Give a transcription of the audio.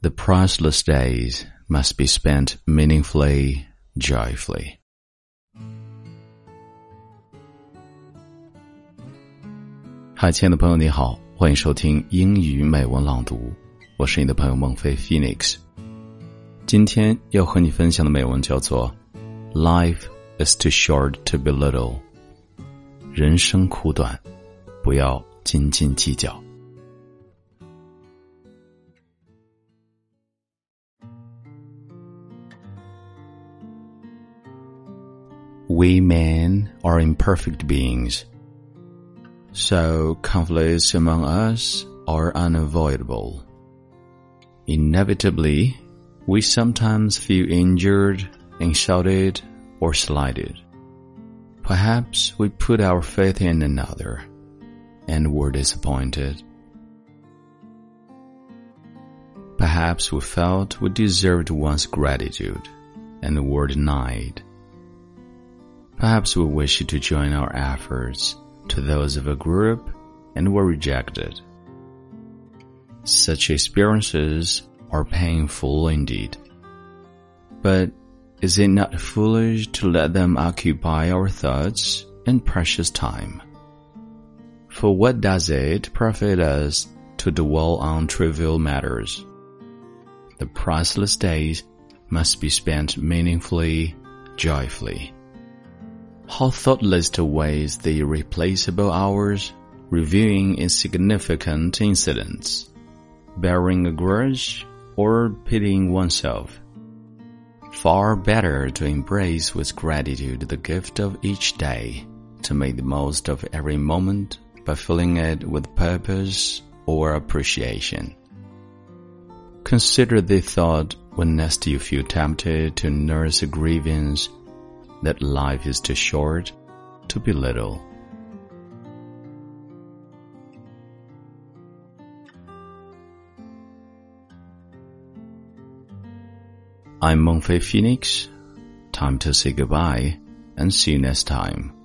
The priceless days must be spent meaningfully, joyfully. 嗨，亲爱的朋友，你好，欢迎收听英语美文朗读，我是你的朋友孟非 Phoenix。今天要和你分享的美文叫做《Life is too short to be little》，人生苦短，不要斤斤计较。We men are imperfect beings, so conflicts among us are unavoidable. Inevitably, we sometimes feel injured, insulted, or slighted. Perhaps we put our faith in another and were disappointed. Perhaps we felt we deserved one's gratitude and were denied. Perhaps we wish to join our efforts to those of a group and were rejected. Such experiences are painful indeed. But is it not foolish to let them occupy our thoughts and precious time? For what does it profit us to dwell on trivial matters? The priceless days must be spent meaningfully, joyfully. How thoughtless to waste the irreplaceable hours reviewing insignificant incidents, bearing a grudge, or pitying oneself. Far better to embrace with gratitude the gift of each day, to make the most of every moment by filling it with purpose or appreciation. Consider the thought when next you feel tempted to nurse a grievance that life is too short to be little. I'm Mengfei Phoenix. Time to say goodbye and see you next time.